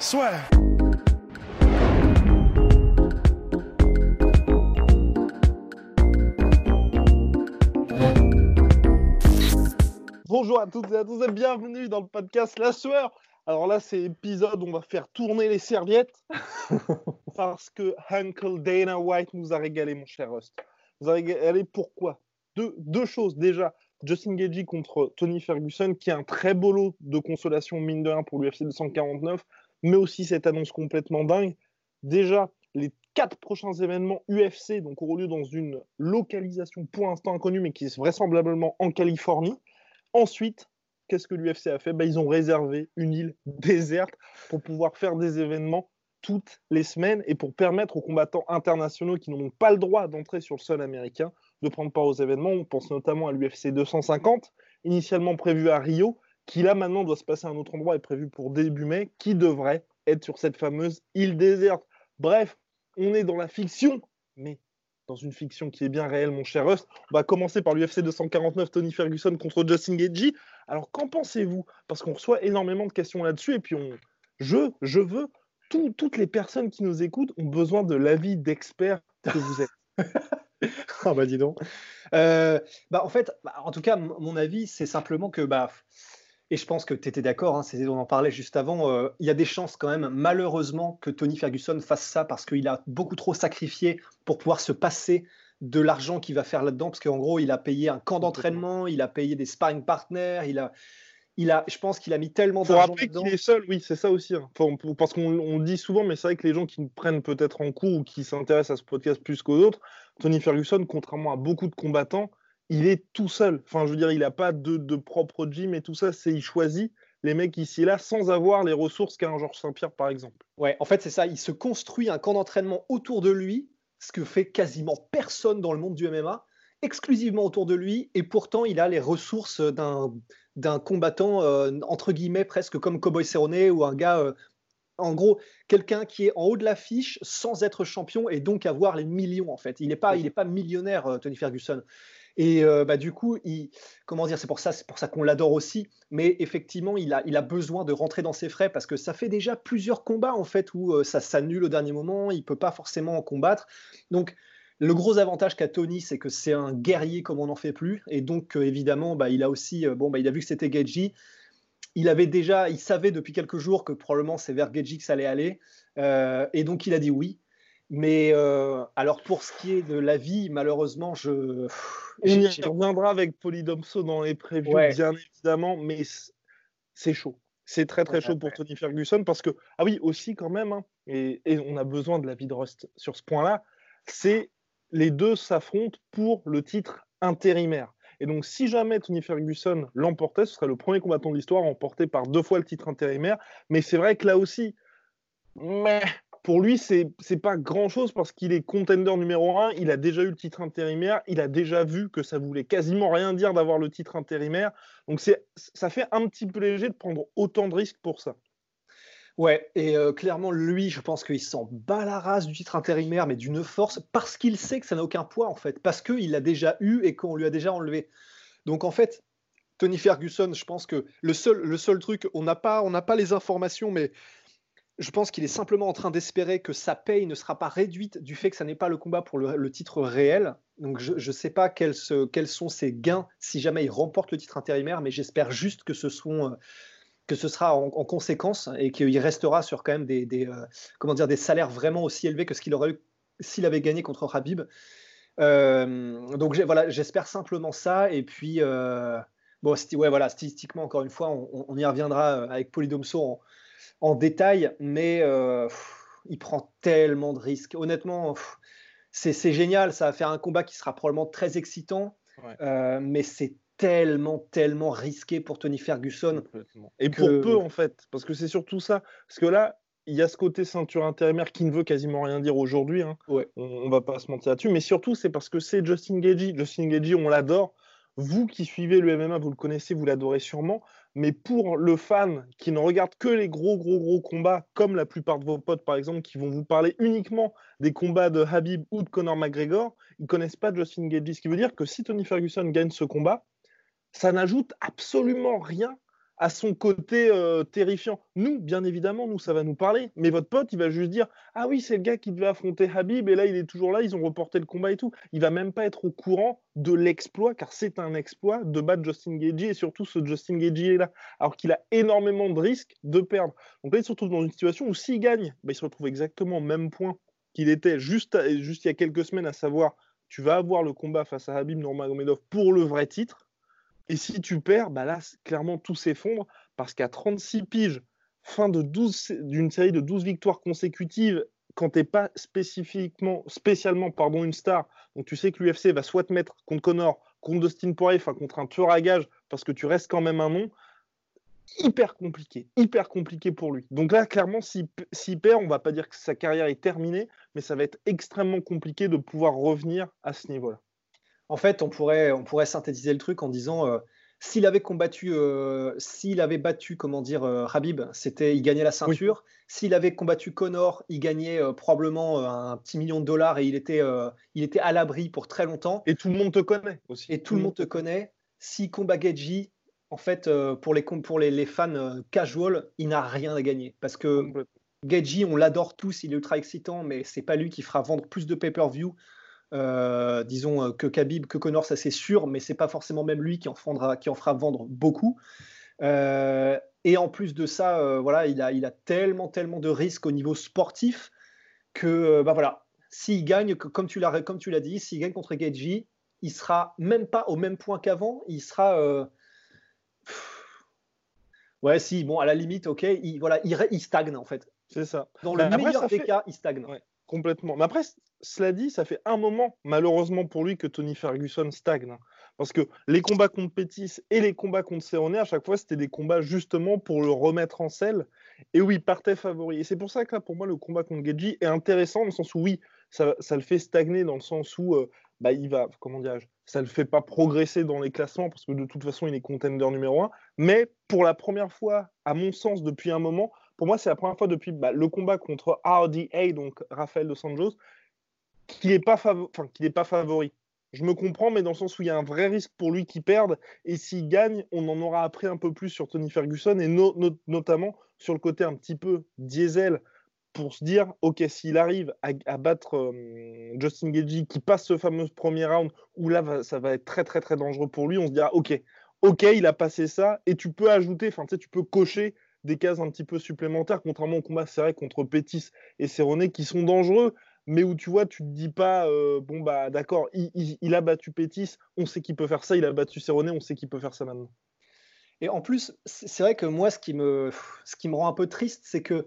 Soit. Bonjour à toutes et à tous et bienvenue dans le podcast La Sueur. Alors là, c'est épisode où on va faire tourner les serviettes parce que Uncle Dana White nous a régalé, mon cher Rust. Nous a régalé pourquoi? Deux, deux choses. Déjà, Justin Gagey contre Tony Ferguson, qui est un très beau lot de consolation, mine de rien, pour l'UFC 249, mais aussi cette annonce complètement dingue. Déjà, les quatre prochains événements UFC donc, auront lieu dans une localisation pour l'instant inconnue, mais qui est vraisemblablement en Californie. Ensuite, qu'est-ce que l'UFC a fait? Ben, Ils ont réservé une île déserte pour pouvoir faire des événements toutes les semaines et pour permettre aux combattants internationaux qui n'ont pas le droit d'entrer sur le sol américain de prendre part aux événements. On pense notamment à l'UFC 250, initialement prévu à Rio, qui là maintenant doit se passer à un autre endroit et prévu pour début mai, qui devrait être sur cette fameuse île déserte. Bref, on est dans la fiction, mais dans une fiction qui est bien réelle, mon cher Rust. On va commencer par l'UFC 249, Tony Ferguson contre Justin Gaethje. Alors, qu'en pensez-vous? Parce qu'on reçoit énormément de questions là-dessus, et puis on... je, je veux, tout- toutes les personnes qui nous écoutent ont besoin de l'avis d'experts que vous êtes. Ah bah dis donc. Euh, bah en fait, bah, en tout cas, mon avis, c'est simplement que, bah, et je pense que tu étais d'accord, hein, on en parlait juste avant, euh, il y a des chances quand même, malheureusement, que Tony Ferguson fasse ça parce qu'il a beaucoup trop sacrifié pour pouvoir se passer de l'argent qu'il va faire là-dedans, parce qu'en gros, il a payé un camp d'entraînement, il a payé des sparring partners, il a, il a, je pense qu'il a mis tellement Faut d'argent rappeler dedans. qu'il est seul, oui, c'est ça aussi. hein. Faut- parce qu'on dit souvent, mais c'est vrai que les gens qui nous prennent peut-être en cours ou qui s'intéressent à ce podcast plus qu'aux autres, Tony Ferguson, contrairement à beaucoup de combattants, il est tout seul. Enfin, je veux dire, il n'a pas de, propre gym et tout ça. C'est il choisit les mecs ici et là sans avoir les ressources qu'a un Georges Saint-Pierre, par exemple. Ouais, en fait, c'est ça. Il se construit un camp d'entraînement autour de lui, ce que fait quasiment personne dans le monde du MMA, exclusivement autour de lui, et pourtant, il a les ressources d'un combattant, euh, entre guillemets, presque comme Cowboy Cerrone, ou un gars, euh, en gros, quelqu'un qui est en haut de l'affiche sans être champion et donc avoir les millions, en fait. Il n'est pas, il pas millionnaire, euh, Tony Ferguson. Et euh, bah, du coup, comment dire, c'est pour ça, c'est pour ça qu'on l'adore aussi. Mais effectivement, il a, il a besoin de rentrer dans ses frais parce que ça fait déjà plusieurs combats en fait où euh, ça s'annule au dernier moment. Il peut pas forcément en combattre. Donc, le gros avantage qu'a Tony, c'est que c'est un guerrier comme on n'en fait plus. Et donc, euh, évidemment, bah, il a aussi, bon, bah, il a vu que c'était Gaethje. Il avait déjà, il savait depuis quelques jours que probablement c'est vers Gaethje que ça allait aller. Et donc, il a dit oui. Mais euh, alors pour ce qui est de la vie, malheureusement, je. On y reviendra avec Polydomso dans les previews, Ouais. bien évidemment, mais c'est chaud. C'est très très Ouais, chaud pour. Tony Ferguson parce que, ah oui, aussi quand même, hein, et, et on a besoin de l'avis de Rust sur ce point-là, c'est les deux s'affrontent pour le titre intérimaire. Et donc, si jamais Tony Ferguson l'emportait, ce serait le premier combattant de l'histoire à emporter par deux fois le titre intérimaire. Mais c'est vrai que là aussi, mais pour lui, c'est pas grand chose parce qu'il est contender numéro un. Il a déjà eu le titre intérimaire. Il a déjà vu que ça voulait quasiment rien dire d'avoir le titre intérimaire. Donc ça fait un petit peu léger de prendre autant de risques pour ça. Ouais, et euh, clairement, lui, je pense qu'il s'en bat la race du titre intérimaire, mais d'une force, parce qu'il sait que ça n'a aucun poids, en fait, parce qu'il l'a déjà eu et qu'on lui a déjà enlevé. Donc, en fait, Tony Ferguson, je pense que le seul, le seul truc, on n'a pas, pas les informations, mais je pense qu'il est simplement en train d'espérer que sa paye ne sera pas réduite du fait que ça n'est pas le combat pour le, titre réel. Donc, je ne sais pas quels, sont ses gains si jamais il remporte le titre intérimaire, mais j'espère juste que ce euh, sera en, en conséquence et qu'il restera sur quand même euh, des salaires vraiment aussi élevés que ce qu'il aurait eu s'il avait gagné contre Habib. Euh, donc voilà, j'espère simplement ça. Et puis, euh, statistiquement, encore une fois, on, on y reviendra euh, avec Polydomso en, en détail, mais euh, pff, il prend tellement de risques. Honnêtement, c'est génial, ça va faire un combat qui sera probablement très excitant. Ouais. Euh, mais c'est tellement, tellement risqué pour Tony Ferguson. Et pour peu, en fait, parce que c'est surtout ça. Parce que là, il y a ce côté ceinture intérimaire qui ne veut quasiment rien dire aujourd'hui. Hein. Ouais. On, ne va pas se mentir là-dessus. Mais surtout, c'est parce que c'est Justin Gagey. Justin Gagey, on l'adore. Vous qui suivez le MMA, vous le connaissez, vous l'adorez sûrement. Mais pour le fan qui ne regarde que les gros, gros, gros combats, comme la plupart de vos potes, par exemple, qui vont vous parler uniquement des combats de Habib ou de Conor McGregor, ils ne connaissent pas Justin Gagey. Ce qui veut dire que si Tony Ferguson gagne ce combat, ça n'ajoute absolument rien à son côté euh, terrifiant. Nous, bien évidemment, nous, ça va nous parler. Mais votre pote, il va juste dire Ah oui, c'est le gars qui devait affronter Habib, et là, il est toujours là, ils ont reporté le combat et tout. Il va même pas être au courant de l'exploit, car c'est un exploit de battre Justin Gagey, et surtout ce Justin Gagey est là, alors qu'il a énormément de risques de perdre. Donc là, il se retrouve dans une situation où s'il gagne, bah, il se retrouve exactement au même point qu'il était juste, juste il y a quelques semaines, à savoir tu vas avoir le combat face à Habib Nurmagomedov pour le vrai titre et si tu perds, bah là, clairement, tout s'effondre parce qu'à 36 piges, fin de 12, d'une série de 12 victoires consécutives, quand tu n'es pas spécifiquement, spécialement pardon, une star, donc tu sais que l'UFC va soit te mettre contre Connor, contre Dustin Poirier, enfin contre un tueur à gage, parce que tu restes quand même un nom, hyper compliqué, hyper compliqué pour lui. Donc là, clairement, s'il perd, on va pas dire que sa carrière est terminée, mais ça va être extrêmement compliqué de pouvoir revenir à ce niveau-là. En fait, on pourrait, on pourrait synthétiser le truc en disant euh, s'il avait combattu, euh, s'il avait battu, comment dire, euh, Habib, c'était, il gagnait la ceinture. S'il avait combattu Connor, il gagnait probablement un petit million de dollars et il était, il était à l'abri pour très longtemps. Et tout le monde te connaît aussi. Et tout, le monde te connaît. Si combat Geji, en fait, pour les, pour les, les fans casual, il n'a rien à gagner parce que Geji, on l'adore tous, il est ultra excitant, mais c'est pas lui qui fera vendre plus de pay-per-view euh, disons euh, que Khabib, que Connor, ça c'est sûr, mais c'est pas forcément même lui qui en, fera, qui en fera vendre beaucoup. Euh, et en plus de ça, voilà, il a, il a tellement, tellement de risques au niveau sportif que, bah voilà, s'il gagne, comme tu l'as, comme tu l'as dit, s'il gagne contre Geji, il sera même pas au même point qu'avant. Il sera, ouais, si, bon, à la limite, ok, il, voilà, il, stagne en fait. C'est ça. Dans le meilleur des cas, il stagne. complètement. Mais après, cela dit, ça fait un moment, malheureusement pour lui, que Tony Ferguson stagne. Parce que les combats contre Pétis et les combats contre Cerrone, à chaque fois, c'était des combats justement pour le remettre en selle. Et oui, partait favori. Et c'est pour ça que là, pour moi, le combat contre Geji est intéressant dans le sens où, oui, ça, le fait stagner dans le sens où euh, bah, il va, comment dirais-je, ça ne le fait pas progresser dans les classements parce que de toute façon, il est contender numéro un. Mais pour la première fois, à mon sens, depuis un moment, pour moi, c'est la première fois depuis bah, le combat contre RDA, donc Rafael dos Santos, qu'il n'est pas, favori. Je me comprends, mais dans le sens où il y a un vrai risque pour lui qu'il perde. Et s'il gagne, on en aura appris un peu plus sur Tony Ferguson et notamment sur le côté un petit peu diesel pour se dire, OK, s'il arrive à, battre euh, Justin Gagey qui passe ce fameux premier round où là, ça va être très, très, très dangereux pour lui, on se dira, OK, OK, il a passé ça et tu peux ajouter, enfin, tu peux cocher des cases un petit peu supplémentaires, contrairement au combat serré contre Pétis et Cerrone qui sont dangereux, mais où tu vois, tu te dis pas, euh, bon, bah d'accord, il, a battu Pétis, on sait qu'il peut faire ça, il a battu Cerrone, on sait qu'il peut faire ça maintenant. Et en plus, c'est vrai que moi, ce qui me, ce qui me rend un peu triste, c'est que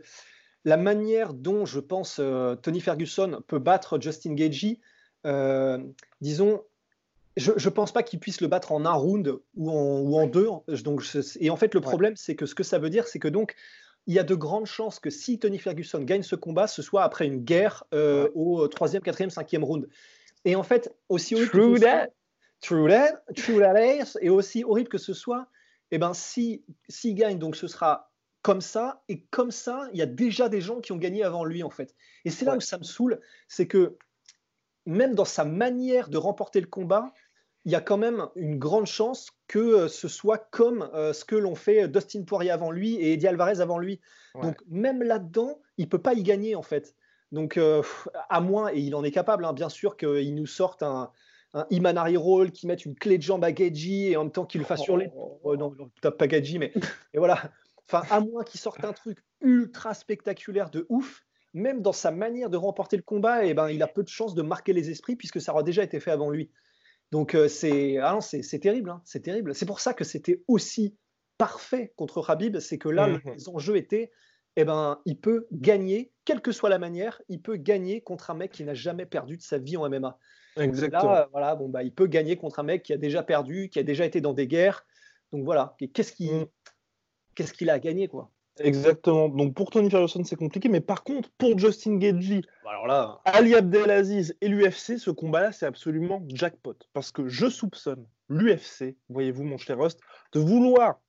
la manière dont je pense euh, Tony Ferguson peut battre Justin Gagey, euh, disons, je ne pense pas qu'il puisse le battre en un round ou en, ou en deux. Donc, et en fait, le problème, c'est que ce que ça veut dire, c'est que donc, il y a de grandes chances que si Tony Ferguson gagne ce combat, ce soit après une guerre euh, au troisième, quatrième, cinquième round. Et en fait, aussi horrible true que that. true that, true that et aussi horrible que ce soit, eh ben si s'il gagne, donc ce sera comme ça et comme ça, il y a déjà des gens qui ont gagné avant lui en fait. Et c'est là où ça me saoule, c'est que même dans sa manière de remporter le combat, il y a quand même une grande chance que euh, ce soit comme euh, ce que l'ont fait Dustin Poirier avant lui et Eddie Alvarez avant lui. Donc même là-dedans, il peut pas y gagner en fait. Donc euh, à moins, et il en est capable, hein, bien sûr, qu'il nous sorte un, un Imanari Roll, qui mette une clé de jambe à Gaji et en même temps qu'il le fasse hurler. Oh. oh, non, pas Gaji, mais et voilà. Enfin, à moins qu'il sorte un truc ultra spectaculaire de ouf, même dans sa manière de remporter le combat, et eh ben, il a peu de chances de marquer les esprits puisque ça aura déjà été fait avant lui. Donc euh, c'est ah c'est terrible, hein, c'est terrible. C'est pour ça que c'était aussi parfait contre Habib, c'est que là, mmh les enjeux étaient eh ben, il peut gagner, quelle que soit la manière, il peut gagner contre un mec qui n'a jamais perdu de sa vie en MMA. Exactement. Là, voilà, bon, bah, il peut gagner contre un mec qui a déjà perdu, qui a déjà été dans des guerres. Donc voilà, qu'est-ce qu'il mm. qu'est-ce qu'il a gagné quoi? Exactement. Donc pour Tony Ferguson, c'est compliqué, mais par contre, pour Justin Gagey, bah, alors là, Ali Abdelaziz et l'UFC, ce combat-là, c'est absolument jackpot. Parce que je soupçonne l'UFC, voyez-vous, mon cher Rust, de vouloir,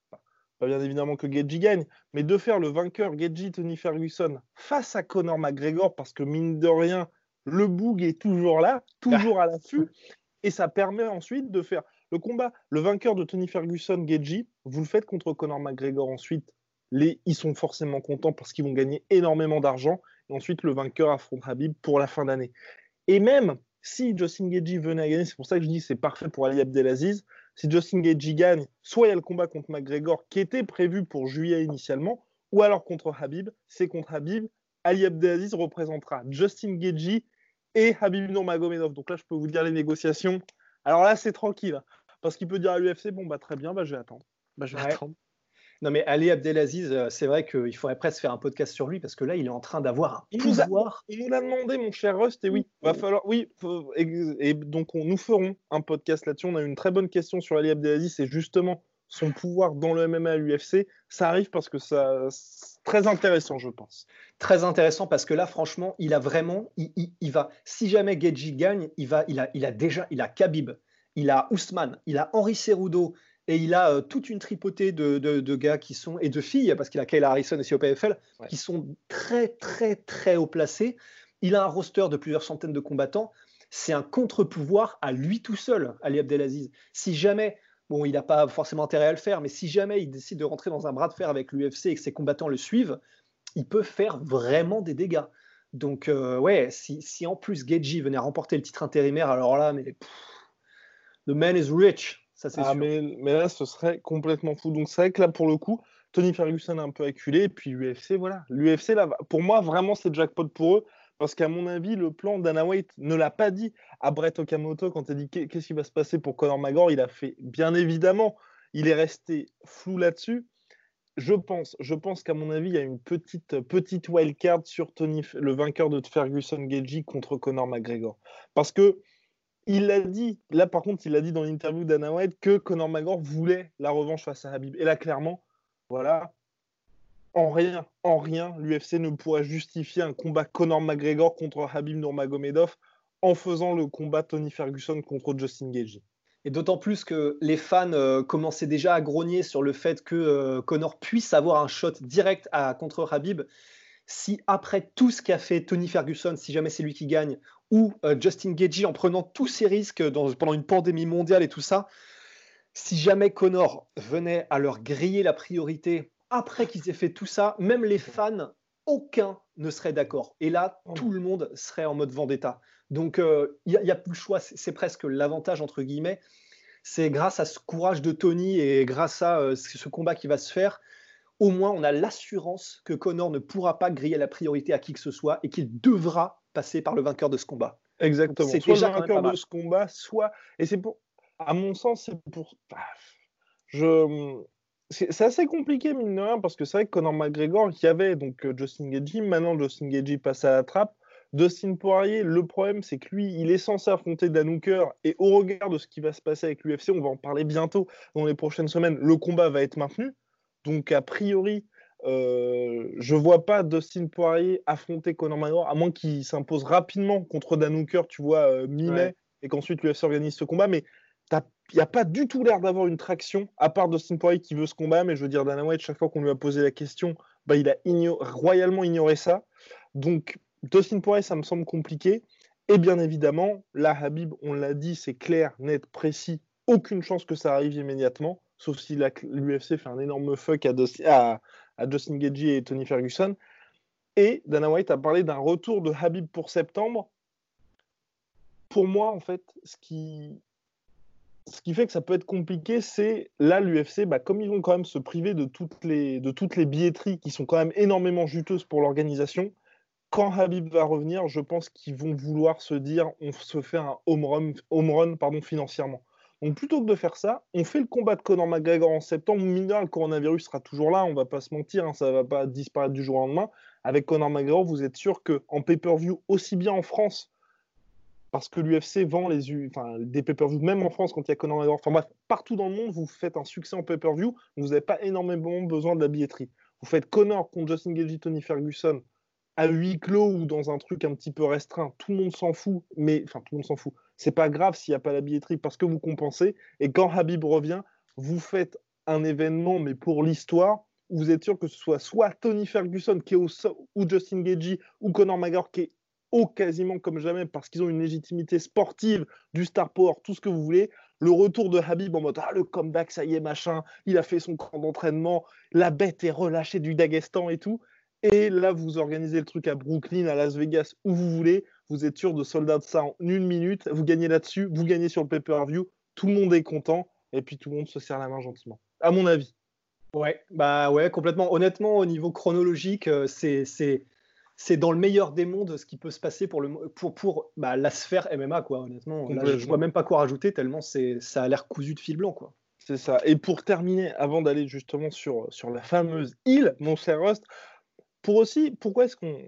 pas bien évidemment que Gagey gagne, mais de faire le vainqueur Gagey Tony Ferguson face à Conor McGregor, parce que mine de rien, le boug est toujours là, toujours à l'affût, et ça permet ensuite de faire le combat, le vainqueur de Tony Ferguson, Gagey, vous le faites contre Conor McGregor ensuite les, ils sont forcément contents parce qu'ils vont gagner énormément d'argent. Et ensuite, le vainqueur affronte Habib pour la fin d'année. Et même si Justin Gagey venait à gagner, c'est pour ça que je dis c'est parfait pour Ali Abdelaziz. Si Justin Gagey gagne, soit il y a le combat contre McGregor qui était prévu pour juillet initialement, ou alors contre Habib. C'est contre Habib. Ali Abdelaziz représentera Justin Gagey et Habib Nurmagomedov. Donc là, je peux vous dire les négociations. Alors là, c'est tranquille. Parce qu'il peut dire à l'UFC, bon, bah très bien, bah, je vais attendre. Bah, je vais attendre. Non, mais Ali Abdelaziz, euh, c'est vrai qu'il faudrait presque faire un podcast sur lui parce que là, il est en train d'avoir un pouvoir. Il nous l'a demandé, mon cher Rust, et oui, va falloir. Oui, et, donc on, nous ferons un podcast là-dessus. On a eu une très bonne question sur Ali Abdelaziz, c'est justement son pouvoir dans le MMA à l'UFC. Ça arrive parce que ça, c'est très intéressant, je pense. Très intéressant parce que là, franchement, il a vraiment, il, va. Si jamais Geji gagne, il va, il a, il a déjà, il a Khabib, il a Ousmane, il a Henri Cerudo, et il a euh, toute une tripotée de, gars qui sont, et de filles, parce qu'il a Kayla Harrison aussi au PFL, qui sont très, très, très haut placés. Il a un roster de plusieurs centaines de combattants. C'est un contre-pouvoir à lui tout seul, Ali Abdelaziz. Si jamais, bon, il n'a pas forcément intérêt à le faire, mais si jamais il décide de rentrer dans un bras de fer avec l'UFC et que ses combattants le suivent, il peut faire vraiment des dégâts. Donc, euh, ouais, si, en plus Geji venait remporter le titre intérimaire, alors là, mais. the man is rich ah, Mais, là, ce serait complètement fou. Donc, c'est vrai que là, pour le coup, Tony Ferguson a un peu acculé. Et puis, l'UFC, voilà. L'UFC, là, pour moi, vraiment, c'est jackpot pour eux. Parce qu'à mon avis, le plan d'Anna White ne l'a pas dit à Brett Okamoto quand il a dit qu'est-ce qui va se passer pour Conor McGregor? Il a fait, bien évidemment, il est resté flou là-dessus. Je pense, je pense qu'à mon avis, il y a une petite, petite wildcard sur Tony, le vainqueur de Ferguson Geji contre Conor McGregor. Parce que il a dit, là par contre, il a dit dans l'interview d'Anna White que Conor McGregor voulait la revanche face à Habib. Et là, clairement, voilà, en rien, en rien, l'UFC ne pourrait justifier un combat Conor McGregor contre Habib Nurmagomedov en faisant le combat Tony Ferguson contre Justin Gagey. Et d'autant plus que les fans euh, commençaient déjà à grogner sur le fait que euh, Conor puisse avoir un shot direct à, contre Habib. Si après tout ce qu'a fait Tony Ferguson, si jamais c'est lui qui gagne, ou euh, Justin Gagey en prenant tous ses risques pendant une pandémie mondiale et tout ça, si jamais Connor venait à leur griller la priorité après qu'ils aient fait tout ça, même les fans, aucun ne serait d'accord. Et là, oh. tout le monde serait en mode vendetta. Donc, euh, il n'y a, plus le choix. C'est presque l'avantage, entre guillemets. C'est grâce à ce courage de Tony et grâce à euh, ce combat qui va se faire, au moins on a l'assurance que Connor ne pourra pas griller la priorité à qui que ce soit et qu'il devra passer par le vainqueur de ce combat. Exactement. C'est déjà le vainqueur de ce combat, soit. Et c'est pour. À mon sens, c'est pour. Je. C'est assez compliqué, mine de rien, parce que c'est vrai que Conor McGregor, il y avait donc euh, Justin Gagey, maintenant Justin Gagey passe à la trappe. Dustin Poirier, le problème, c'est que lui, il est censé affronter Dan Hooker, et au regard de ce qui va se passer avec l'UFC, on va en parler bientôt dans les prochaines semaines, le combat va être maintenu. Donc, a priori, euh, je vois pas Dustin Poirier affronter Conor McGregor, à moins qu'il s'impose rapidement contre Dan Hooker, tu vois, euh, mi-mai, et qu'ensuite l'UFC organise ce combat. Mais il n'y a pas du tout l'air d'avoir une traction, à part Dustin Poirier qui veut ce combat. Mais je veux dire, Dana White, chaque fois qu'on lui a posé la question, bah, il a royalement ignoré ça. Donc, Dustin Poirier, ça me semble compliqué. Et bien évidemment, là, Habib, on l'a dit, c'est clair, net, précis. Aucune chance que ça arrive immédiatement, sauf si l'UFC fait un énorme fuck à, Justin Gagey et Tony Ferguson. Et Dana White a parlé d'un retour de Habib pour septembre. Pour moi, en fait, ce qui, fait que ça peut être compliqué, c'est là l'UFC, bah, comme ils vont quand même se priver de toutes, les, de toutes les billetteries qui sont quand même énormément juteuses pour l'organisation, quand Habib va revenir, je pense qu'ils vont vouloir se dire on se fait un home run, home run pardon, financièrement. Donc plutôt que de faire ça, on fait le combat de Conor McGregor en septembre. Mine le coronavirus sera toujours là, on va pas se mentir, hein, ça va pas disparaître du jour au lendemain. Avec Conor McGregor, vous êtes sûr qu'en pay-per-view, aussi bien en France, parce que l'UFC vend des pay-per-view, même en France quand il y a Conor McGregor, enfin bref, partout dans le monde, vous faites un succès en pay-per-view, vous n'avez pas énormément besoin de la billetterie. Vous faites Conor contre Justin Gage, Tony Ferguson à huis clos ou dans un truc un petit peu restreint, tout le monde s'en fout, mais enfin tout le monde s'en fout. C'est pas grave s'il n'y a pas la billetterie parce que vous compensez. Et quand Habib revient, vous faites un événement, mais pour l'histoire, vous êtes sûr que ce soit soit Tony Ferguson qui est au ou Justin Gagey ou Conor McGregor qui est au quasiment comme jamais parce qu'ils ont une légitimité sportive, du star power, tout ce que vous voulez. Le retour de Habib en mode ah le comeback ça y est machin, il a fait son camp d'entraînement, la bête est relâchée du Dagestan et tout. Et là, vous organisez le truc à Brooklyn, à Las Vegas, où vous voulez. Vous êtes sûr de soldat de ça en une minute. Vous gagnez là-dessus, vous gagnez sur le pay-per-view. Tout le monde est content. Et puis tout le monde se serre la main gentiment. À mon avis. Ouais, bah ouais, complètement. Honnêtement, au niveau chronologique, euh, c'est c'est dans le meilleur des mondes ce qui peut se passer pour, le, pour, pour bah, la sphère MMA, quoi, honnêtement. Là, je vois même pas quoi rajouter tellement ça a l'air cousu de fil blanc, quoi. C'est ça. Et pour terminer, avant d'aller justement sur, sur la fameuse île, mon cher pour aussi, pourquoi est-ce qu'on.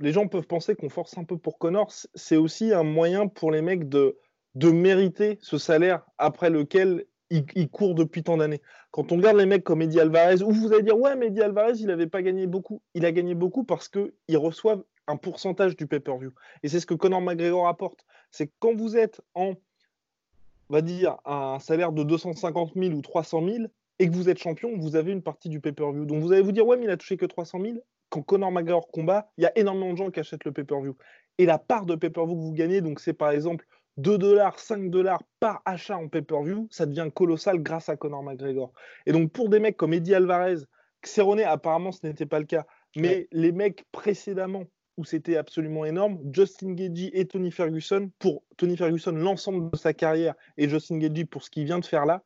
Les gens peuvent penser qu'on force un peu pour Connor, c'est aussi un moyen pour les mecs de, de mériter ce salaire après lequel ils, courent depuis tant d'années. Quand on regarde les mecs comme Eddie Alvarez, où vous allez dire, ouais, mais Eddie Alvarez, il n'avait pas gagné beaucoup. Il a gagné beaucoup parce qu'ils reçoivent un pourcentage du pay-per-view. Et c'est ce que Conor McGregor apporte. C'est quand vous êtes en, on va dire, un salaire de 250 000 ou 300 000 et que vous êtes champion, vous avez une partie du pay-per-view. Donc vous allez vous dire, ouais, mais il a touché que 300 000 quand Conor McGregor combat, il y a énormément de gens qui achètent le pay-per-view. Et la part de pay-per-view que vous gagnez, donc c'est par exemple 2 dollars, 5 dollars par achat en pay-per-view, ça devient colossal grâce à Conor McGregor. Et donc pour des mecs comme Eddie Alvarez, Cerrone, apparemment ce n'était pas le cas, mais les mecs précédemment où c'était absolument énorme, Justin Gagey et Tony Ferguson, pour Tony Ferguson l'ensemble de sa carrière et Justin Gagey pour ce qu'il vient de faire là,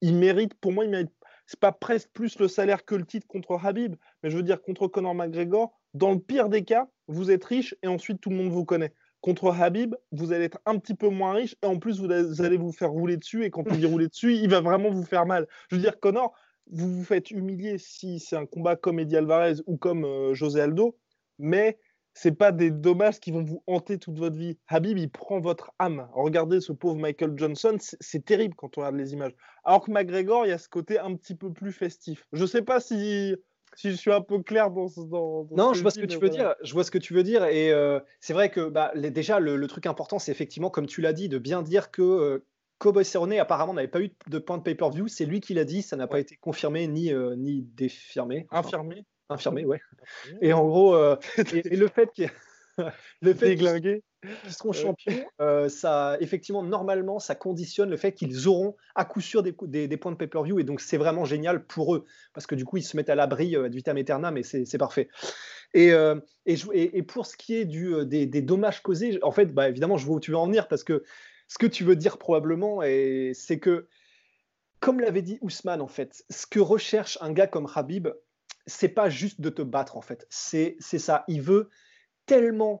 il mérite, pour moi, il mérite c'est pas presque plus le salaire que le titre contre Habib, mais je veux dire contre Conor McGregor, dans le pire des cas, vous êtes riche et ensuite tout le monde vous connaît. Contre Habib, vous allez être un petit peu moins riche et en plus vous allez vous faire rouler dessus et quand on dit rouler dessus, il va vraiment vous faire mal. Je veux dire, Conor, vous vous faites humilier si c'est un combat comme Eddie Alvarez ou comme euh, José Aldo, mais c'est pas des dommages qui vont vous hanter toute votre vie. Habib, il prend votre âme. Regardez ce pauvre Michael Johnson, c'est terrible quand on regarde les images. Alors que McGregor, il y a ce côté un petit peu plus festif. Je sais pas si, si je suis un peu clair dans, ce Non, je vois ce que tu veux dire. Je vois ce que tu veux dire. Et euh, c'est vrai que bah, déjà, le, truc important, c'est effectivement, comme tu l'as dit, de bien dire que euh, Cowboy Cerrone apparemment n'avait pas eu de point de pay-per-view. C'est lui qui l'a dit. Ça n'a pas été confirmé ni, euh, ni défirmé. Infirmé infirmé, ouais. Et en gros, euh, et, le fait qu'il le fait qu'ils seront champions, euh, ça, effectivement, normalement, ça conditionne le fait qu'ils auront à coup sûr des, des, points de pay-per-view. Et donc, c'est vraiment génial pour eux. Parce que du coup, ils se mettent à l'abri euh, du vitam aeternam et c'est parfait. Et, et, et, pour ce qui est du, des, des, dommages causés, en fait, bah, évidemment, je vois où tu veux en venir. Parce que ce que tu veux dire probablement, c'est que, comme l'avait dit Ousmane, en fait, ce que recherche un gars comme Habib, c'est pas juste de te battre en fait. C'est ça. Il veut tellement.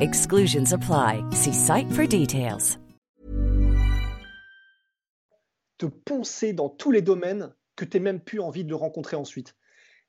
Exclusions apply. See site for details. te poncer dans tous les domaines que tu même plus envie de rencontrer ensuite.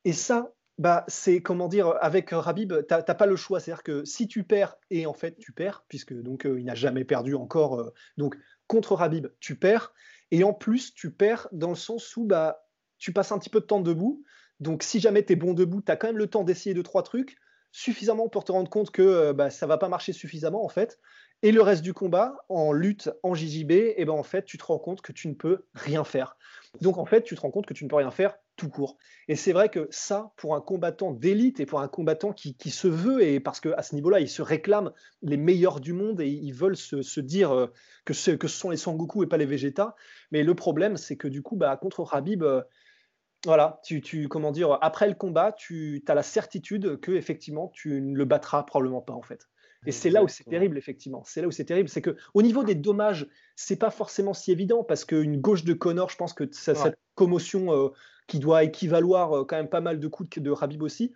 Et ça, bah, c'est comment dire, avec Rabib, tu n'as pas le choix. C'est-à-dire que si tu perds, et en fait tu perds, puisque donc euh, il n'a jamais perdu encore, euh, donc contre Rabib, tu perds. Et en plus, tu perds dans le sens où bah, tu passes un petit peu de temps debout. Donc si jamais tu es bon debout, tu as quand même le temps d'essayer deux, trois trucs, suffisamment pour te rendre compte que euh, bah, ça va pas marcher suffisamment en fait. Et le reste du combat, en lutte, en JJB, et eh ben en fait, tu te rends compte que tu ne peux rien faire. Donc en fait, tu te rends compte que tu ne peux rien faire tout court. Et c'est vrai que ça, pour un combattant d'élite et pour un combattant qui, se veut, et parce qu'à ce niveau-là, ils se réclament les meilleurs du monde et ils veulent se, dire euh, que ce, que sont les Sangoku et pas les Vegeta. Mais le problème, c'est que du coup, bah, contre Rabib, euh, voilà, tu, tu, comment dire, après le combat, tu as la certitude que effectivement, tu ne le battras probablement pas en fait. Et c'est là où c'est terrible, effectivement. C'est là où c'est terrible, c'est que au niveau des dommages, c'est pas forcément si évident parce qu'une gauche de Connor, je pense que cette commotion euh, qui doit équivaloir euh, quand même pas mal de coups de, de Rabib aussi.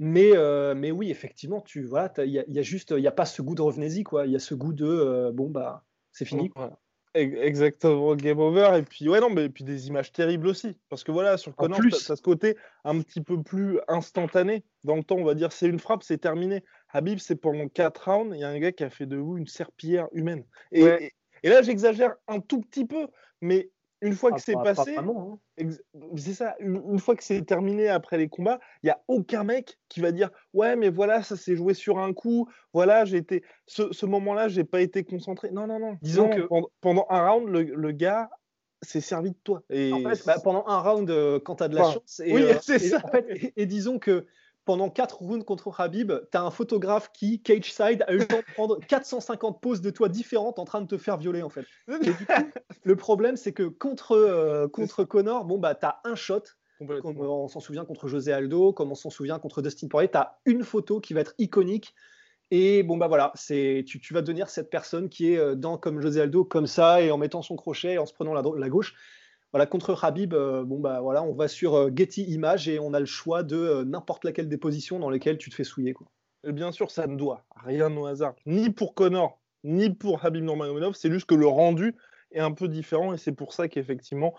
Mais, euh, mais oui, effectivement, tu voilà, il y, a juste, il y a pas ce goût de revenez-y quoi. Il y a ce goût de bon bah c'est fini. Quoi. Exactement, game over. Et puis, ouais, non, mais puis des images terribles aussi. Parce que voilà, sur Connor, ça, ce côté un petit peu plus instantané. Dans le temps, on va dire, c'est une frappe, c'est terminé. Habib, c'est pendant 4 rounds, il y a un gars qui a fait de vous une serpillière humaine. et là, j'exagère un tout petit peu, mais une fois que c'est passé, hein. c'est ça, une, fois que c'est terminé après les combats, il n'y a aucun mec qui va dire Ouais, mais voilà, ça s'est joué sur un coup, voilà, j'ai été. Ce, moment-là, j'ai pas été concentré. Non, non, non. Disons que pendant, un round, le, gars s'est servi de toi. Et... En fait, bah, pendant un round, euh, quand tu as de la chance. Et, oui, euh, c'est ça. et, disons que pendant 4 rounds contre Habib, tu as un photographe qui, cage side, a eu le temps de prendre 450 poses de toi différentes en train de te faire violer en fait. le problème, c'est que contre, euh, contre Connor, bon, bah, tu as un shot. Comme on s'en souvient contre José Aldo, comme on s'en souvient contre Dustin Poirier, tu as une photo qui va être iconique. Et bon, bah voilà, c'est, tu, tu vas devenir cette personne qui est euh, dans comme José Aldo, comme ça, et en mettant son crochet et en se prenant la, la gauche. Voilà, contre Habib, euh, bon bah voilà, on va sur euh, Getty Images et on a le choix de euh, n'importe laquelle des positions dans lesquelles tu te fais souiller. Quoi. Et bien sûr, ça ne doit rien au hasard, ni pour Connor, ni pour Habib Nurmagomedov. C'est juste que le rendu est un peu différent et c'est pour ça qu'effectivement,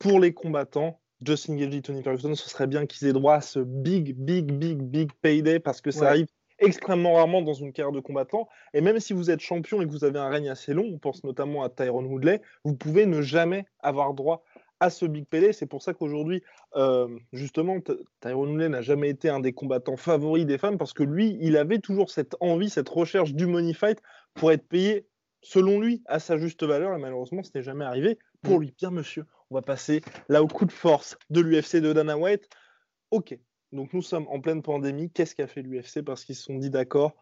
pour les combattants, Justin Gagey, Tony Ferguson, ce serait bien qu'ils aient droit à ce big, big, big, big payday parce que ça arrive extrêmement rarement dans une carrière de combattant. Et même si vous êtes champion et que vous avez un règne assez long, on pense notamment à Tyrone Woodley, vous pouvez ne jamais avoir droit à ce Big Pele. C'est pour ça qu'aujourd'hui, euh, justement, Tyrone Woodley n'a jamais été un des combattants favoris des femmes parce que lui, il avait toujours cette envie, cette recherche du money fight pour être payé, selon lui, à sa juste valeur. Et malheureusement, ce n'est jamais arrivé pour lui. Bien, monsieur, on va passer là au coup de force de l'UFC de Dana White. Ok, donc nous sommes en pleine pandémie. Qu'est-ce qu'a fait l'UFC Parce qu'ils se sont dit d'accord?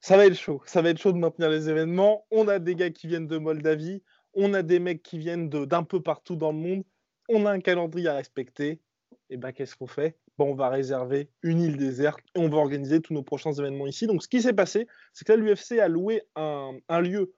Ça va être chaud, ça va être chaud de maintenir les événements. On a des gars qui viennent de Moldavie, on a des mecs qui viennent d'un peu partout dans le monde, on a un calendrier à respecter. Et ben qu'est-ce qu'on fait? Bon, On va réserver une île déserte et on va organiser tous nos prochains événements ici. Donc ce qui s'est passé, c'est que l'UFC a loué un, lieu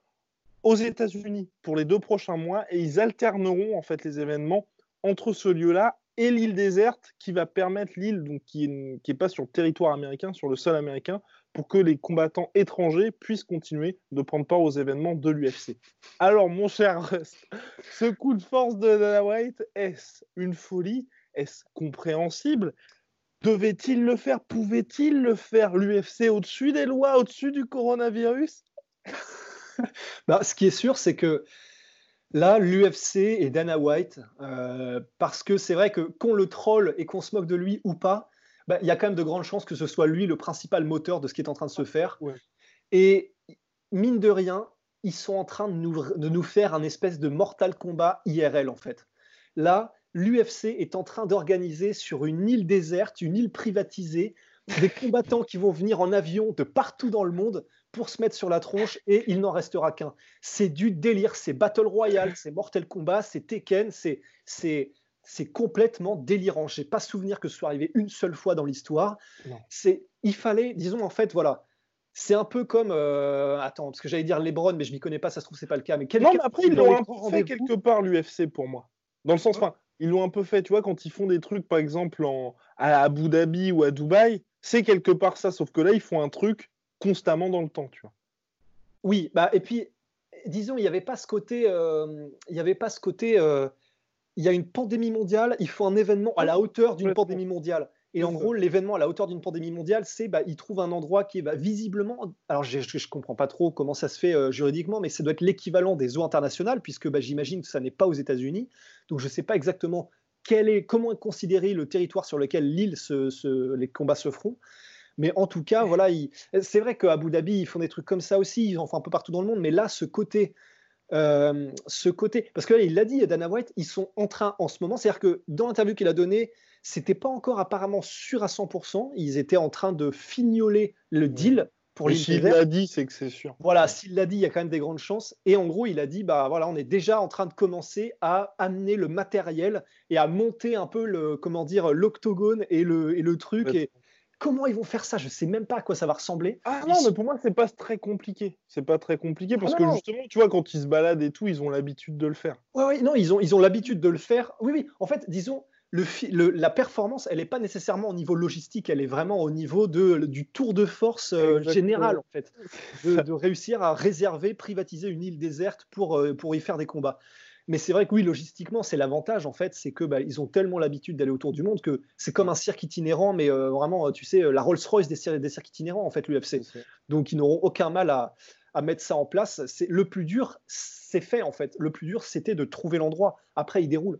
aux États-Unis pour les deux prochains mois et ils alterneront en fait les événements entre ce lieu-là et l'île déserte qui va permettre l'île qui n'est pas sur le territoire américain, sur le sol américain, pour que les combattants étrangers puissent continuer de prendre part aux événements de l'UFC. Alors, mon cher Rust, ce coup de force de Dana White, est-ce une folie? Est-ce compréhensible? Devait-il le faire? Pouvait-il le faire? L'UFC au-dessus des lois, au-dessus du coronavirus? Bah, Ce qui est sûr, c'est que là, l'UFC et Dana White, euh, parce que c'est vrai que qu'on le troll et qu'on se moque de lui ou pas, bah, il y a quand même de grandes chances que ce soit lui le principal moteur de ce qui est en train de se faire. Et mine de rien, ils sont en train de nous, de nous faire un espèce de mortal combat IRL en fait. Là, l'UFC est en train d'organiser sur une île déserte, une île privatisée, des combattants qui vont venir en avion de partout dans le monde pour se mettre sur la tronche et il n'en restera qu'un. C'est du délire, c'est Battle Royale, c'est Mortal Kombat, c'est Tekken, c'est c'est complètement délirant. J'ai pas souvenir que ce soit arrivé une seule fois dans l'histoire. C'est, il fallait, disons en fait, voilà, c'est un peu comme, euh, attends, parce que j'allais dire LeBron, mais je m'y connais pas, ça se trouve c'est pas le cas. Mais non, mais après ils l'ont un peu fait quelque part l'UFC pour moi, dans le sens, enfin, ils l'ont un peu fait, tu vois, quand ils font des trucs, par exemple en, à Abu Dhabi ou à Dubaï, c'est quelque part ça, sauf que là ils font un truc constamment dans le temps, tu vois. Oui, bah et puis disons, il n'y avait pas ce côté, euh, il y avait pas ce côté. Euh, il y a une pandémie mondiale, il faut un événement à la hauteur d'une pandémie mondiale. Et en gros, l'événement à la hauteur d'une pandémie mondiale, c'est bah, il trouve un endroit qui est bah, visiblement. Alors, je ne comprends pas trop comment ça se fait euh, juridiquement, mais ça doit être l'équivalent des eaux internationales, puisque bah, j'imagine que ça n'est pas aux États-Unis. Donc, je ne sais pas exactement quel est, comment est considéré le territoire sur lequel l'île, se, les combats se feront. Mais en tout cas, voilà, c'est vrai qu'à Abu Dhabi, ils font des trucs comme ça aussi, ils en font un peu partout dans le monde, mais là, ce côté. Euh, ce côté, parce que là, il l'a dit, Dana White, ils sont en train en ce moment, c'est-à-dire que dans l'interview qu'il a donnée, c'était pas encore apparemment sûr à 100%, ils étaient en train de fignoler le deal pour les S'il l'a dit, c'est que c'est sûr. Voilà, s'il l'a dit, il y a quand même des grandes chances. Et en gros, il a dit, bah voilà, on est déjà en train de commencer à amener le matériel et à monter un peu le, comment dire, l'octogone et le, et le truc. Et comment ils vont faire ça? Je sais même pas à quoi ça va ressembler. Ah non, mais pour moi, c'est pas très compliqué. C'est pas très compliqué parce ah que justement, tu vois, quand ils se baladent et tout, ils ont l'habitude de le faire. Oui, oui, non, ils ont, ils ont l'habitude de le faire. Oui, oui. En fait, disons, le, la performance, elle n'est pas nécessairement au niveau logistique, elle est vraiment au niveau de, du tour de force euh, général, en fait, de, réussir à réserver, privatiser une île déserte pour, euh, pour y faire des combats. Mais c'est vrai que oui, logistiquement, c'est l'avantage, en fait, c'est que bah, ils ont tellement l'habitude d'aller autour du monde que c'est comme un cirque itinérant, mais euh, vraiment, tu sais, la Rolls-Royce des, des cirques itinérants, en fait, l'UFC. Donc, ils n'auront aucun mal à, à mettre ça en place. C'est le plus dur, c'est fait, en fait. Le plus dur, c'était de trouver l'endroit. Après, il déroule.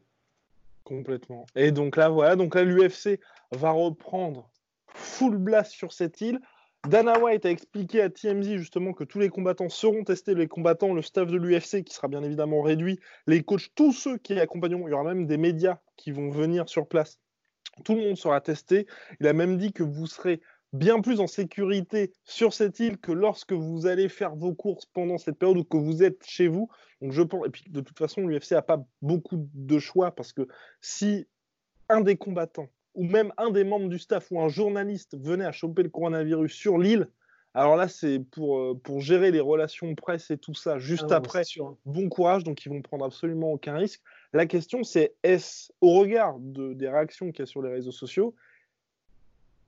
Complètement. Et donc là, voilà, donc là, l'UFC va reprendre full blast sur cette île. Dana White a expliqué à TMZ justement que tous les combattants seront testés, les combattants, le staff de l'UFC qui sera bien évidemment réduit, les coachs, tous ceux qui accompagneront, il y aura même des médias qui vont venir sur place. Tout le monde sera testé. Il a même dit que vous serez bien plus en sécurité sur cette île que lorsque vous allez faire vos courses pendant cette période ou que vous êtes chez vous. Donc je pense, et puis de toute façon, l'UFC n'a pas beaucoup de choix parce que si un des combattants ou même un des membres du staff ou un journaliste venait à choper le coronavirus sur l'île, alors là, c'est pour, euh, pour gérer les relations presse et tout ça juste ah après. Bon courage, donc ils vont prendre absolument aucun risque. La question, c'est est-ce, au regard des réactions qu'il y a sur les réseaux sociaux,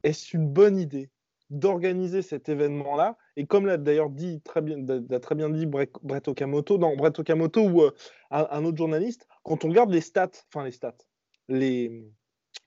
est-ce une bonne idée d'organiser cet événement-là? Et comme l'a d'ailleurs dit très bien, très bien dit Brett Okamoto, non, Brett Okamoto ou euh, un, autre journaliste, quand on regarde les stats, enfin les stats, les,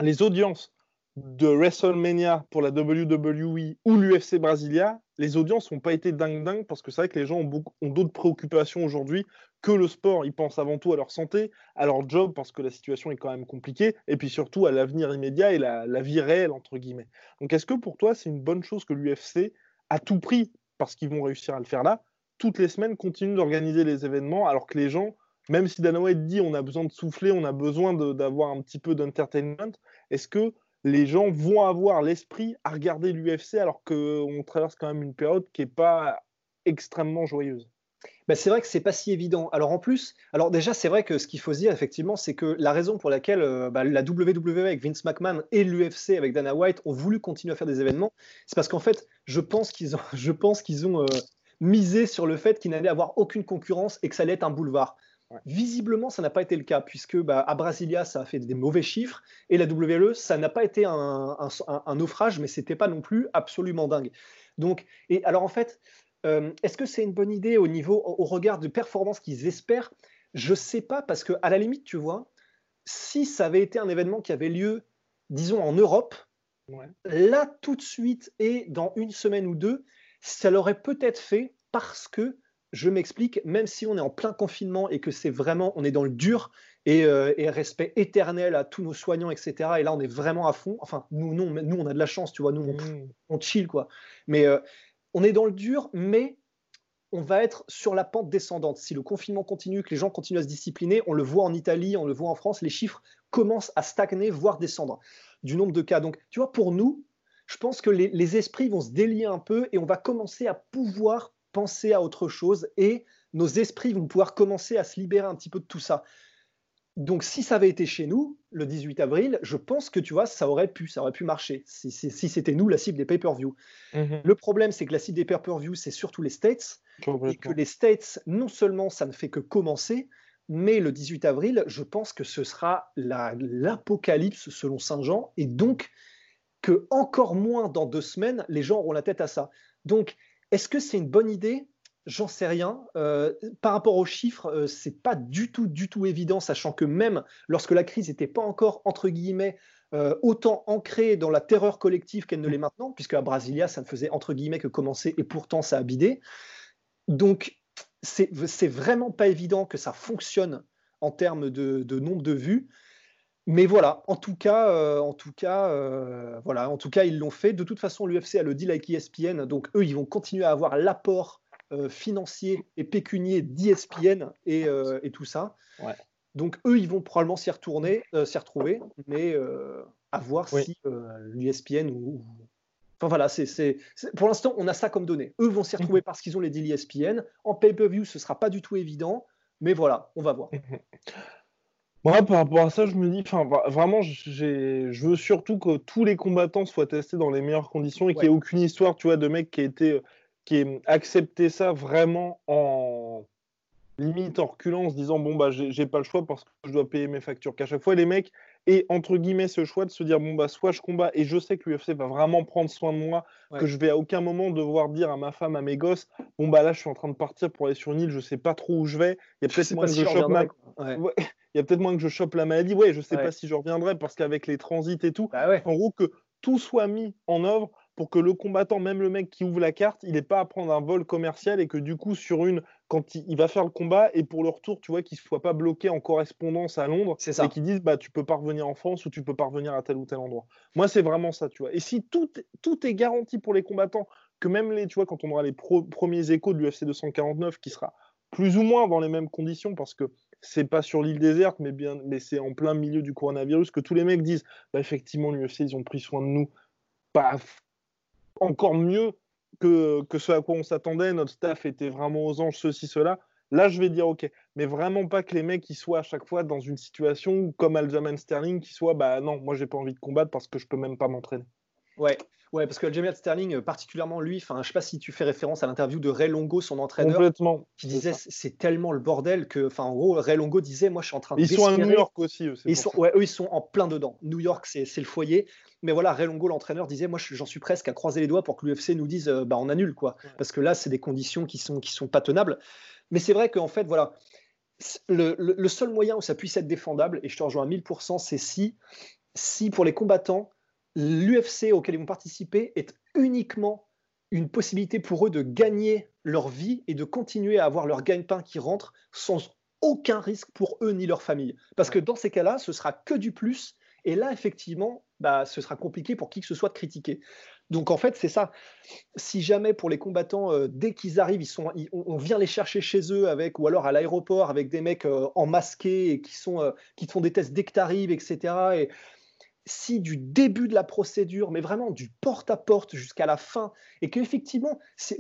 les audiences de WrestleMania pour la WWE ou l'UFC Brasilia, les audiences n'ont pas été dingue dingue parce que c'est vrai que les gens ont, ont d'autres préoccupations aujourd'hui que le sport. Ils pensent avant tout à leur santé, à leur job parce que la situation est quand même compliquée, et puis surtout à l'avenir immédiat et la, vie réelle entre guillemets. Donc est-ce que pour toi c'est une bonne chose que l'UFC, à tout prix, parce qu'ils vont réussir à le faire là, toutes les semaines continue d'organiser les événements alors que les gens même si Dana White dit on a besoin de souffler, on a besoin d'avoir un petit peu d'entertainment, est-ce que les gens vont avoir l'esprit à regarder l'UFC alors qu'on traverse quand même une période qui n'est pas extrêmement joyeuse? Bah, c'est vrai que c'est pas si évident. Alors en plus, alors déjà c'est vrai que ce qu'il faut se dire effectivement, c'est que la raison pour laquelle euh, bah, la WWE avec Vince McMahon et l'UFC avec Dana White ont voulu continuer à faire des événements, c'est parce qu'en fait, je pense qu'ils ont, je pense euh, misé sur le fait qu'ils n'allaient avoir aucune concurrence et que ça allait être un boulevard. Visiblement, ça n'a pas été le cas, puisque bah, à Brasilia, ça a fait des mauvais chiffres, et la WWE, ça n'a pas été un, naufrage, mais c'était pas non plus absolument dingue. Donc, et alors en fait, euh, est-ce que c'est une bonne idée au niveau, au, regard de performance qu'ils espèrent? Je sais pas, parce que à la limite, tu vois, si ça avait été un événement qui avait lieu, disons en Europe, là tout de suite et dans une semaine ou deux, ça l'aurait peut-être fait parce que je m'explique, même si on est en plein confinement et que c'est vraiment, on est dans le dur et, euh, respect éternel à tous nos soignants, etc. Et là, on est vraiment à fond. Enfin, nous, nous, nous on a de la chance, tu vois, nous, on, mmh. chill, quoi. Mais euh, on est dans le dur, mais on va être sur la pente descendante. Si le confinement continue, que les gens continuent à se discipliner, on le voit en Italie, on le voit en France, les chiffres commencent à stagner, voire descendre du nombre de cas. Donc, tu vois, pour nous, je pense que les, les esprits vont se délier un peu et on va commencer à pouvoir penser à autre chose et nos esprits vont pouvoir commencer à se libérer un petit peu de tout ça. Donc, si ça avait été chez nous, le 18 avril, je pense que tu vois, ça aurait pu, ça aurait pu marcher si, c'était nous la cible des pay-per-view. Mhm. Le problème, c'est que la cible des pay-per-view, c'est surtout les States, et que les States, non seulement ça ne fait que commencer, mais le 18 avril, je pense que ce sera l'apocalypse selon Saint Jean, et donc que encore moins dans deux semaines, les gens auront la tête à ça. Donc, est-ce que c'est une bonne idée? J'en sais rien. Euh, par rapport aux chiffres, euh, c'est pas du tout, du évident, sachant que même lorsque la crise n'était pas encore entre guillemets euh, autant ancrée dans la terreur collective qu'elle ne l'est maintenant, puisque à Brasilia, ça ne faisait que commencer et pourtant ça a bidé. Donc c'est vraiment pas évident que ça fonctionne en termes de, nombre de vues. Mais voilà, en tout cas, euh, en tout cas, euh, voilà, en tout cas, ils l'ont fait. De toute façon, l'UFC a le deal avec ESPN, donc eux, ils vont continuer à avoir l'apport euh, financier et pécunier d'ESPN et, et, tout ça. Ouais. Donc eux, ils vont probablement s'y retourner, s'y retrouver, mais à voir si l'ESPN ou, Enfin voilà, c'est, pour l'instant, on a ça comme données. Eux vont s'y mhm. retrouver parce qu'ils ont les deals ESPN. En pay-per-view, ce sera pas du tout évident, mais voilà, on va voir. Moi, par rapport à ça, je me dis, enfin, vraiment, je veux surtout que tous les combattants soient testés dans les meilleures conditions et qu'il n'y ait aucune histoire, tu vois, de mec qui a été, qui ait accepté ça vraiment en limite en reculant, en se disant, bon, bah, j'ai pas le choix parce que je dois payer mes factures. Qu'à chaque fois, les mecs aient, entre guillemets, ce choix de se dire, bon, bah, soit je combats et je sais que l'UFC va vraiment prendre soin de moi, que je vais à aucun moment devoir dire à ma femme, à mes gosses, bon, bah, là, je suis en train de partir pour aller sur une île, je sais pas trop où je vais. Il y a peut-être moi que je chope ma il y a peut-être moins que je chope la maladie. Ouais, je sais pas si je reviendrai parce qu'avec les transits et tout, bah en gros, que tout soit mis en œuvre pour que le combattant, même le mec qui ouvre la carte, il n'ait pas à prendre un vol commercial et que du coup, sur une, quand il, va faire le combat et pour le retour, tu vois, qu'il ne soit pas bloqué en correspondance à Londres ça. et qu'il dise, bah, tu peux pas revenir en France ou tu peux pas revenir à tel ou tel endroit. Moi, c'est vraiment ça, tu vois. Et si tout, tout est garanti pour les combattants, que même les, tu vois, quand on aura les premiers échos de l'UFC 249 qui sera plus ou moins dans les mêmes conditions parce que c'est pas sur l'île déserte, mais bien, mais c'est en plein milieu du coronavirus que tous les mecs disent, bah effectivement, l'UFC, ils ont pris soin de nous, pas encore mieux que, ce à quoi on s'attendait. Notre staff était vraiment aux anges, ceci, cela. Là, je vais dire OK, mais vraiment pas que les mecs soient à chaque fois dans une situation comme Aljamain Sterling, qui soit bah non, moi j'ai pas envie de combattre parce que je peux même pas m'entraîner. Ouais, Ouais, parce que Aljamain Sterling, euh, particulièrement lui, enfin, je sais pas si tu fais référence à l'interview de Ray Longo, son entraîneur, qui disait c'est tellement le bordel que, enfin, en gros, Ray Longo disait, moi, je suis en train de. Ils sont à New York aussi. Ils sont, ouais, eux, ils sont en plein dedans. New York, c'est le foyer. Mais voilà, Ray Longo, l'entraîneur, disait, moi, j'en suis presque à croiser les doigts pour que l'UFC nous dise, euh, bah, on annule, quoi. Parce que là, c'est des conditions qui sont qui sont pas tenables. Mais c'est vrai qu'en fait, voilà. Le, le, seul moyen où ça puisse être défendable, et je te rejoins à 1000%, c'est si, si pour les combattants, l'UFC auquel ils vont participer est uniquement une possibilité pour eux de gagner leur vie et de continuer à avoir leur gagne-pain qui rentre sans aucun risque pour eux ni leur famille. Parce que dans ces cas-là, ce sera que du plus. Et là, effectivement, bah, ce sera compliqué pour qui que ce soit de critiquer. Donc en fait, c'est ça. Si jamais pour les combattants, euh, dès qu'ils arrivent, ils sont, on, vient les chercher chez eux avec, ou alors à l'aéroport avec des mecs euh, en masqué et qui sont, euh, qui font des tests dès que tu arrives, etc. Et si du début de la procédure, mais vraiment du porte-à-porte jusqu'à la fin, et qu'effectivement,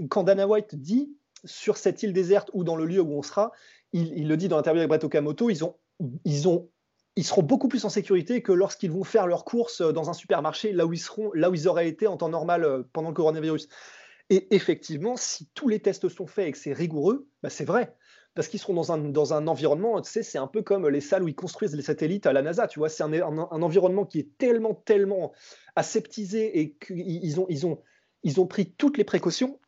quand Dana White dit sur cette île déserte ou dans le lieu où on sera, il, le dit dans l'interview avec Brett Okamoto, ils, ont, ils, ont, ils seront beaucoup plus en sécurité que lorsqu'ils vont faire leurs courses dans un supermarché, là où ils, seront, là où ils auraient été en temps normal euh, pendant le coronavirus. Et effectivement, si tous les tests sont faits et que c'est rigoureux, bah c'est vrai parce qu'ils seront dans un, dans un environnement, tu sais, c'est un peu comme les salles où ils construisent les satellites à la NASA, tu vois, c'est un, un, environnement qui est tellement, tellement aseptisé et qu'ils ont, ils ont, ils ont pris toutes les précautions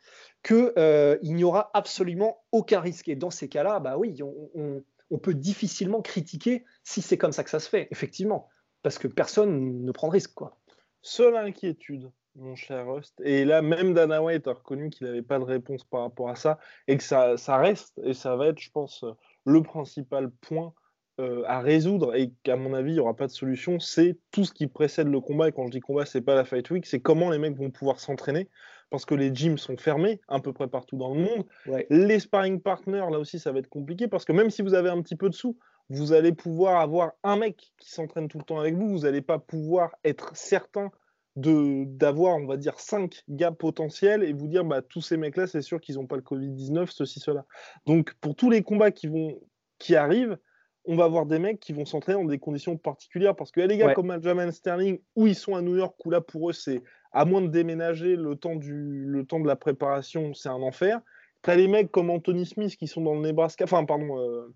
qu'il euh, n'y aura absolument aucun risque. Et dans ces cas-là, bah oui, on, on, peut difficilement critiquer si c'est comme ça que ça se fait, effectivement, parce que personne ne prend de risque, quoi. Seule inquiétude, mon cher Rust. Et là, même Dana White a reconnu qu'il n'avait pas de réponse par rapport à ça et que ça, ça, reste et ça va être, je pense, le principal point euh, à résoudre et qu'à mon avis, il n'y aura pas de solution. C'est tout ce qui précède le combat. Et quand je dis combat, c'est pas la Fight Week, c'est comment les mecs vont pouvoir s'entraîner parce que les gyms sont fermés à peu près partout dans le monde. Les sparring partners, là aussi, ça va être compliqué parce que même si vous avez un petit peu de sous, vous allez pouvoir avoir un mec qui s'entraîne tout le temps avec vous. Vous n'allez pas pouvoir être certain d'avoir, on va dire, cinq gars potentiels et vous dire, bah, tous ces mecs-là, c'est sûr qu'ils n'ont pas le Covid-19, ceci, cela. Donc, pour tous les combats qui, vont, qui arrivent, on va avoir des mecs qui vont s'entraîner dans des conditions particulières parce que les gars comme Benjamin Sterling, où ils sont à New York, où là, pour eux, c'est à moins de déménager le temps, du, le temps de la préparation, c'est un enfer. T'as les mecs comme Anthony Smith qui sont dans le Nebraska, enfin, pardon, euh...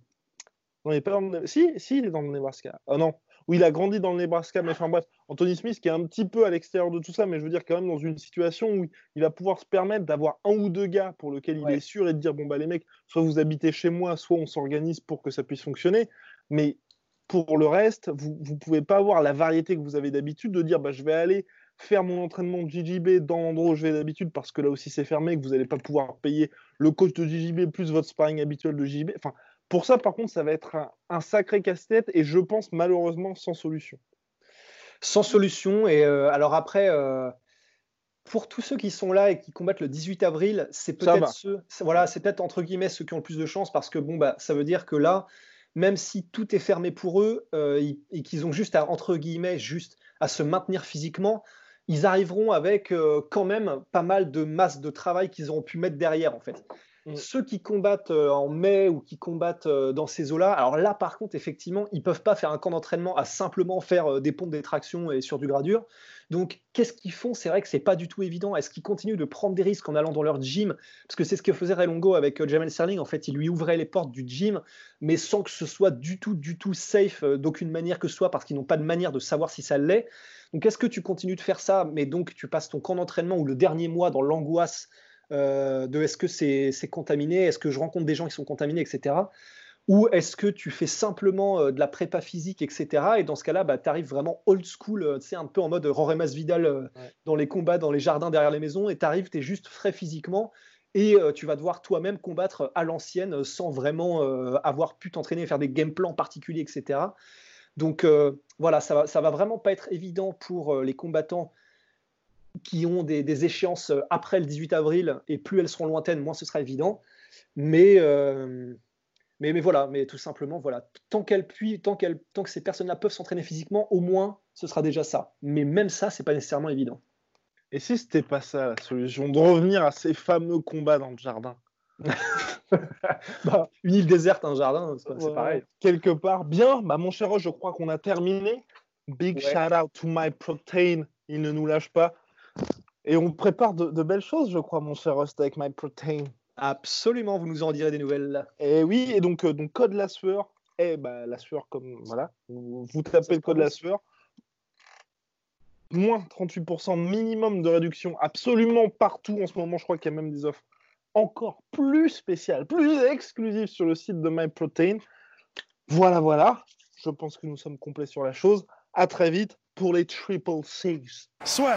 non, il est pas dans le... Si, si, il est dans le Nebraska. Ah non, où il a grandi dans le Nebraska. Mais enfin bref, Anthony Smith qui est un petit peu à l'extérieur de tout ça, mais je veux dire quand même dans une situation où il va pouvoir se permettre d'avoir un ou deux gars pour lesquels il est sûr et de dire bon bah les mecs, soit vous habitez chez moi, soit on s'organise pour que ça puisse fonctionner. Mais pour le reste, vous ne pouvez pas avoir la variété que vous avez d'habitude de dire bah je vais aller faire mon entraînement de JJB dans l'endroit où je vais d'habitude parce que là aussi c'est fermé, que vous n'allez pas pouvoir payer le coach de JJB plus votre sparring habituel de JJB. Enfin, Pour ça, par contre, ça va être un, sacré casse-tête et je pense malheureusement sans solution. Sans solution. Et euh, alors après, euh, pour tous ceux qui sont là et qui combattent le 18 avril, c'est peut-être ceux, voilà, c'est peut-être entre guillemets ceux qui ont le plus de chance parce que bon bah, ça veut dire que là, même si tout est fermé pour eux euh, et qu'ils ont juste à entre guillemets juste à se maintenir physiquement, ils arriveront avec euh, quand même pas mal de masse de travail qu'ils auront pu mettre derrière en fait. Mm. Ceux qui combattent euh, en mai ou qui combattent euh, dans ces eaux-là, alors là par contre, effectivement, ils peuvent pas faire un camp d'entraînement à simplement faire euh, des pompes des tractions et sur du gradure. Donc, qu'est-ce qu'ils font? C'est vrai que c'est pas du tout évident. Est-ce qu'ils continuent de prendre des risques en allant dans leur gym? Parce que c'est ce que faisait Relongo avec Jamel Sterling. En fait, il lui ouvrait les portes du gym, mais sans que ce soit du tout, du tout safe d'aucune manière que ce soit, parce qu'ils n'ont pas de manière de savoir si ça l'est. Donc, est-ce que tu continues de faire ça, mais donc tu passes ton camp d'entraînement ou le dernier mois dans l'angoisse euh, de est-ce que c'est contaminé, est-ce que je rencontre des gens qui sont contaminés, etc. Ou est-ce que tu fais simplement euh, de la prépa physique, etc. Et dans ce cas-là, bah, tu arrives vraiment old school, euh, un peu en mode Roremas Vidal dans les combats, dans les jardins derrière les maisons, et tu arrives, tu es juste frais physiquement, et tu vas devoir toi-même combattre à l'ancienne sans vraiment avoir pu t'entraîner, faire des game plans particuliers, etc. Donc voilà, ça va, ça va vraiment pas être évident pour les combattants qui ont des, échéances euh, après le 18 avril, et plus elles seront lointaines, moins ce sera évident. Mais, euh, mais, mais, voilà, mais tout simplement, voilà, tant, qu'elles tant, tant que ces personnes-là peuvent s'entraîner physiquement, au moins, ce sera déjà ça. Mais même ça, c'est pas nécessairement évident. Et si c'était pas ça la solution, de revenir à ces fameux combats dans le jardin? Bah, Une île déserte, un jardin, c'est pareil. Quelque part, bien, bah, mon cher Roche, je crois qu'on a terminé. Big shout out to my protein, il ne nous lâche pas. Et on prépare de, belles choses, je crois, mon cher Rust, avec My Protein. Absolument, vous nous en direz des nouvelles. Et oui, et donc, euh, donc code la sueur. Et bah, la sueur, comme voilà, vous, tapez le code la sueur. Moins 38% minimum de réduction absolument partout. En ce moment, je crois qu'il y a même des offres encore plus spéciales, plus exclusives sur le site de MyProtein. Voilà, voilà. Je pense que nous sommes complets sur la chose. À très vite pour les Triple Six. Soit.